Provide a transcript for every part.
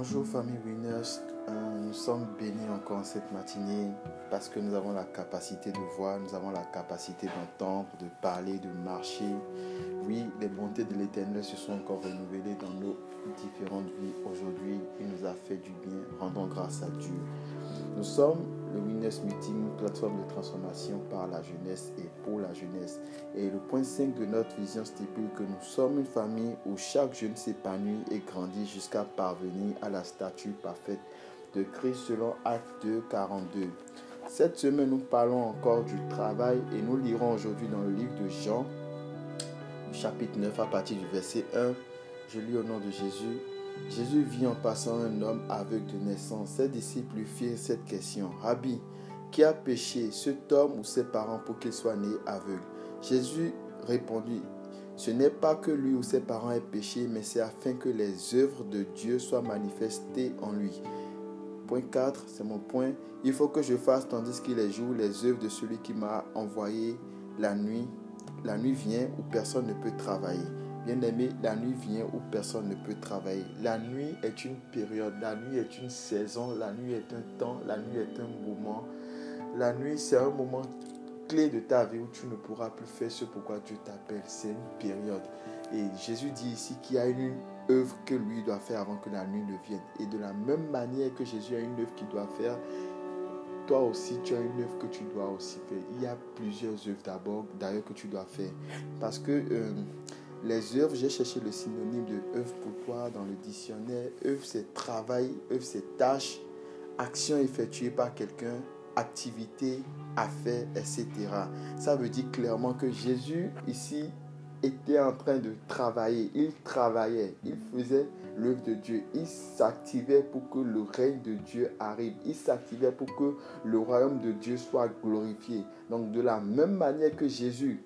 Bonjour famille Winners, Euh, nous sommes bénis encore cette matinée parce que nous avons la capacité de voir, nous avons la capacité d'entendre, de parler, de marcher. Oui, les bontés de l'Éternel se sont encore renouvelées dans nos différentes vies. Aujourd'hui, il nous a fait du bien. Rendons grâce à Dieu. Nous sommes le Winners Meeting, plateforme de transformation par la jeunesse et pour la jeunesse. Et le point 5 de notre vision stipule que nous sommes une famille où chaque jeune s'épanouit et grandit jusqu'à parvenir à la statue parfaite de Christ selon Acte 2, 42. Cette semaine, nous parlons encore du travail et nous lirons aujourd'hui dans le livre de Jean, chapitre 9, à partir du verset 1. Je lis au nom de Jésus. Jésus vit en passant un homme aveugle de naissance. Ses disciples lui firent cette question. Rabbi, qui a péché, cet homme ou ses parents pour qu'il soit né aveugle? Jésus répondit, ce n'est pas que lui ou ses parents aient péché, mais c'est afin que les œuvres de Dieu soient manifestées en lui. Point 4, c'est mon point. Il faut que je fasse tandis qu'il est jour les œuvres de celui qui m'a envoyé la nuit. La nuit vient où personne ne peut travailler. Bien-aimé, la nuit vient où personne ne peut travailler. La nuit est une période, la nuit est une saison, la nuit est un temps, la nuit est un moment. La nuit, c'est un moment clé de ta vie où tu ne pourras plus faire ce pourquoi Dieu t'appelle. C'est une période. Et Jésus dit ici qu'il y a une œuvre que lui doit faire avant que la nuit ne vienne. Et de la même manière que Jésus a une œuvre qu'il doit faire, toi aussi, tu as une œuvre que tu dois aussi faire. Il y a plusieurs œuvres d'abord, d'ailleurs, que tu dois faire. Parce que euh, les œuvres, j'ai cherché le synonyme de œuvre pour toi dans le dictionnaire. œuvre, c'est travail, œuvre, c'est tâche, action effectuée par quelqu'un, activité, affaire, etc. Ça veut dire clairement que Jésus, ici, était en train de travailler. Il travaillait, il faisait l'œuvre de Dieu. Il s'activait pour que le règne de Dieu arrive. Il s'activait pour que le royaume de Dieu soit glorifié. Donc de la même manière que Jésus,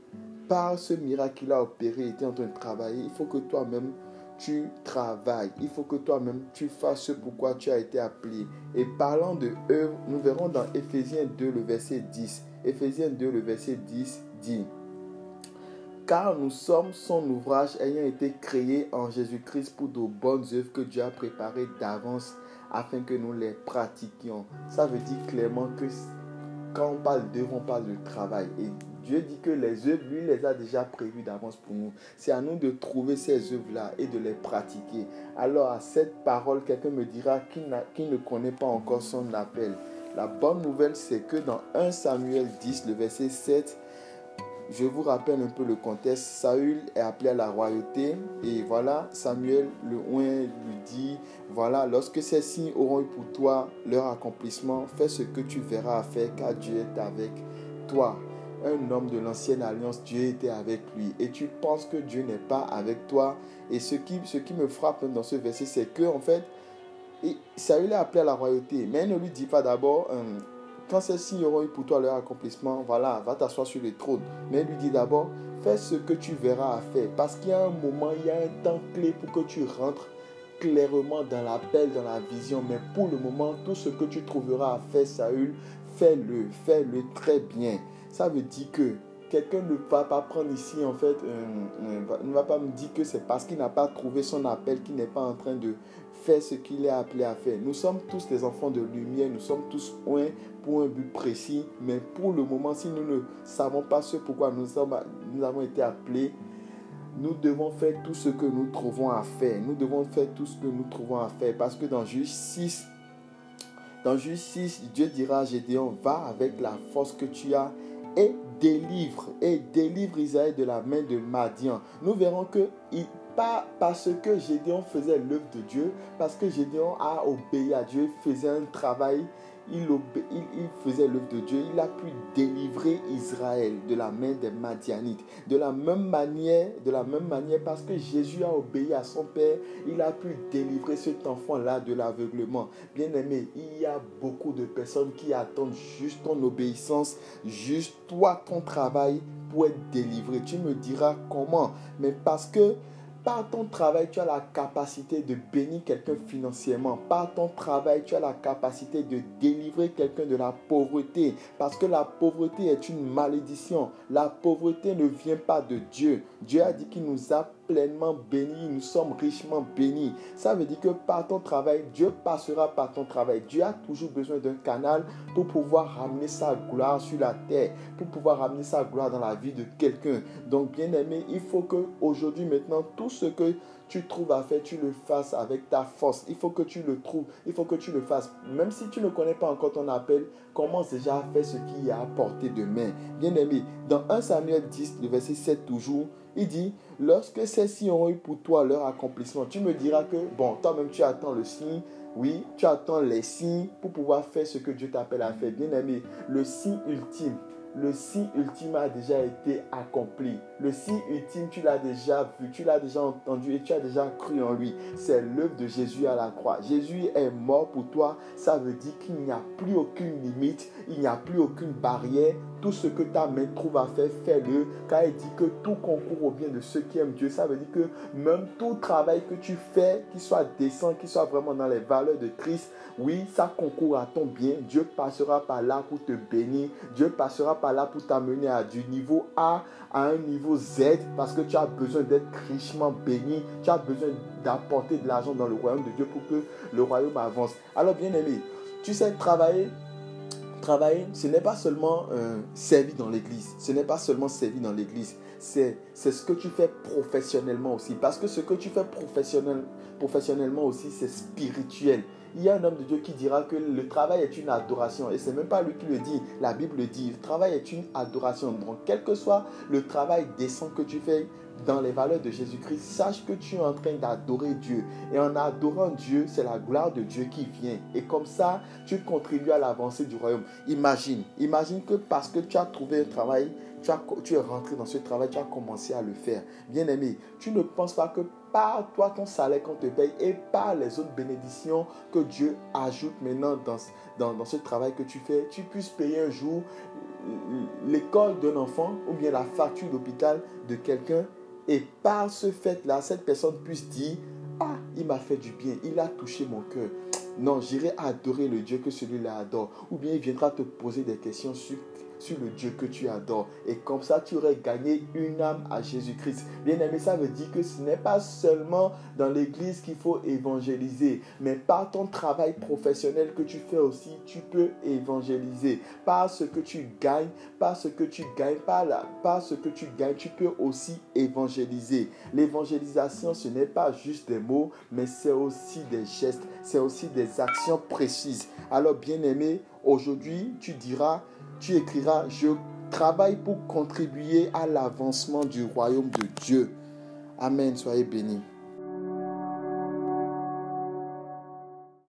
par ce miracle qu'il a opéré, était en train de travailler, il faut que toi-même tu travailles. Il faut que toi-même tu fasses ce pourquoi tu as été appelé. Et parlant de œuvre, nous verrons dans Éphésiens 2, le verset 10. Éphésiens 2, le verset 10 dit car nous sommes son ouvrage ayant été créé en Jésus-Christ pour de bonnes œuvres que Dieu a préparées d'avance afin que nous les pratiquions. Ça veut dire clairement que quand on parle d'œuvre, on parle de travail. Dieu dit que les œuvres, lui, les a déjà prévues d'avance pour nous. C'est à nous de trouver ces œuvres-là et de les pratiquer. Alors à cette parole, quelqu'un me dira qu'il ne connaît pas encore son appel. La bonne nouvelle, c'est que dans 1 Samuel 10, le verset 7, je vous rappelle un peu le contexte. Saül est appelé à la royauté et voilà, Samuel le oint lui dit, voilà, lorsque ces signes auront eu pour toi leur accomplissement, fais ce que tu verras à faire car Dieu est avec toi. Un homme de l'ancienne alliance, Dieu était avec lui. Et tu penses que Dieu n'est pas avec toi. Et ce qui, ce qui me frappe dans ce verset, c'est que en fait, Saül est appelé à la royauté. Mais il ne lui dit pas d'abord, euh, quand signes auront eu pour toi leur accomplissement, voilà, va t'asseoir sur le trône. Mais il lui dit d'abord, fais ce que tu verras à faire. Parce qu'il y a un moment, il y a un temps clé pour que tu rentres clairement dans l'appel, dans la vision. Mais pour le moment, tout ce que tu trouveras à faire, Saül, fais-le, fais-le très bien. Ça veut dire que quelqu'un ne va pas prendre ici, en fait, euh, ne va pas me dire que c'est parce qu'il n'a pas trouvé son appel qu'il n'est pas en train de faire ce qu'il est appelé à faire. Nous sommes tous des enfants de lumière, nous sommes tous un pour un but précis, mais pour le moment, si nous ne savons pas ce pourquoi nous, sommes, nous avons été appelés, nous devons faire tout ce que nous trouvons à faire. Nous devons faire tout ce que nous trouvons à faire. Parce que dans Juge 6, dans Juge 6, Dieu dira à Gédéon, va avec la force que tu as et délivre, et délivre Israël de la main de Madian. Nous verrons que il, pas parce que Gédéon faisait l'œuvre de Dieu, parce que Gédéon a obéi à Dieu, faisait un travail il, il, faisait l'œuvre de Dieu, il a pu délivrer Israël de la main des Madianites. De la même manière, de la même manière, parce que Jésus a obéi à son Père, il a pu délivrer cet enfant-là de l'aveuglement. Bien aimé, il y a beaucoup de personnes qui attendent juste ton obéissance, juste toi, ton travail pour être délivré. Tu me diras comment, mais parce que par ton travail, tu as la capacité de bénir quelqu'un financièrement. Par ton travail, tu as la capacité de délivrer quelqu'un de la pauvreté. Parce que la pauvreté est une malédiction. La pauvreté ne vient pas de Dieu. Dieu a dit qu'il nous a pleinement bénis, nous sommes richement bénis. Ça veut dire que par ton travail, Dieu passera par ton travail. Dieu a toujours besoin d'un canal pour pouvoir ramener sa gloire sur la terre, pour pouvoir ramener sa gloire dans la vie de quelqu'un. Donc, bien aimé, il faut que aujourd'hui, maintenant, tout ce que tu trouves à faire, tu le fasses avec ta force. Il faut que tu le trouves, il faut que tu le fasses. Même si tu ne connais pas encore ton appel, commence déjà à faire ce qui est à portée de main. Bien aimé, dans 1 Samuel 10, le verset 7 toujours, il dit, lorsque ceux-ci ont eu pour toi leur accomplissement, tu me diras que, bon, toi-même tu attends le signe, oui, tu attends les signes pour pouvoir faire ce que Dieu t'appelle à faire. Bien aimé, le signe ultime, le signe ultime a déjà été accompli. Le signe ultime, tu l'as déjà vu, tu l'as déjà entendu et tu as déjà cru en lui. C'est l'œuvre de Jésus à la croix. Jésus est mort pour toi. Ça veut dire qu'il n'y a plus aucune limite, il n'y a plus aucune barrière. Tout ce que ta main trouve à faire, fais-le. Car il dit que tout concourt au bien de ceux qui aiment Dieu. Ça veut dire que même tout travail que tu fais, qu'il soit décent, qu'il soit vraiment dans les valeurs de Christ, oui, ça concourt à ton bien. Dieu passera par là pour te bénir. Dieu passera par là pour t'amener à du niveau A à un niveau Z parce que tu as besoin d'être richement béni. Tu as besoin d'apporter de l'argent dans le royaume de Dieu pour que le royaume avance. Alors, bien aimé, tu sais, travailler travailler, ce n'est pas seulement euh, servir dans l'église. Ce n'est pas seulement servir dans l'église. C'est, ce que tu fais professionnellement aussi. Parce que ce que tu fais professionnel, professionnellement aussi, c'est spirituel il y a un homme de Dieu qui dira que le travail est une adoration. Et ce n'est même pas lui qui le dit, la Bible le dit. Le travail est une adoration. Donc, quel que soit le travail décent que tu fais dans les valeurs de Jésus-Christ, sache que tu es en train d'adorer Dieu. Et en adorant Dieu, c'est la gloire de Dieu qui vient. Et comme ça, tu contribues à l'avancée du royaume. Imagine, imagine que parce que tu as trouvé un travail, tu, as, tu es rentré dans ce travail, tu as commencé à le faire. Bien aimé, tu ne penses pas que par toi ton salaire qu'on te paye et par les autres bénédictions que Dieu ajoute maintenant dans, dans, dans ce travail que tu fais, tu puisses payer un jour l'école d'un enfant ou bien la facture d'hôpital de quelqu'un et par ce fait-là, cette personne puisse dire, ah, il m'a fait du bien, il a touché mon cœur. Non, j'irai adorer le Dieu que celui-là adore. Ou bien il viendra te poser des questions sur le Dieu que tu adores. Et comme ça, tu aurais gagné une âme à Jésus-Christ. Bien aimé, ça veut dire que ce n'est pas seulement dans l'église qu'il faut évangéliser, mais par ton travail professionnel que tu fais aussi, tu peux évangéliser. Par ce que tu gagnes, par ce que tu gagnes, par, la, par ce que tu gagnes, tu peux aussi évangéliser. L'évangélisation, ce n'est pas juste des mots, mais c'est aussi des gestes, c'est aussi des actions précises. Alors, bien aimé, aujourd'hui, tu diras, tu écriras, je travaille pour contribuer à l'avancement du royaume de Dieu. Amen, soyez bénis.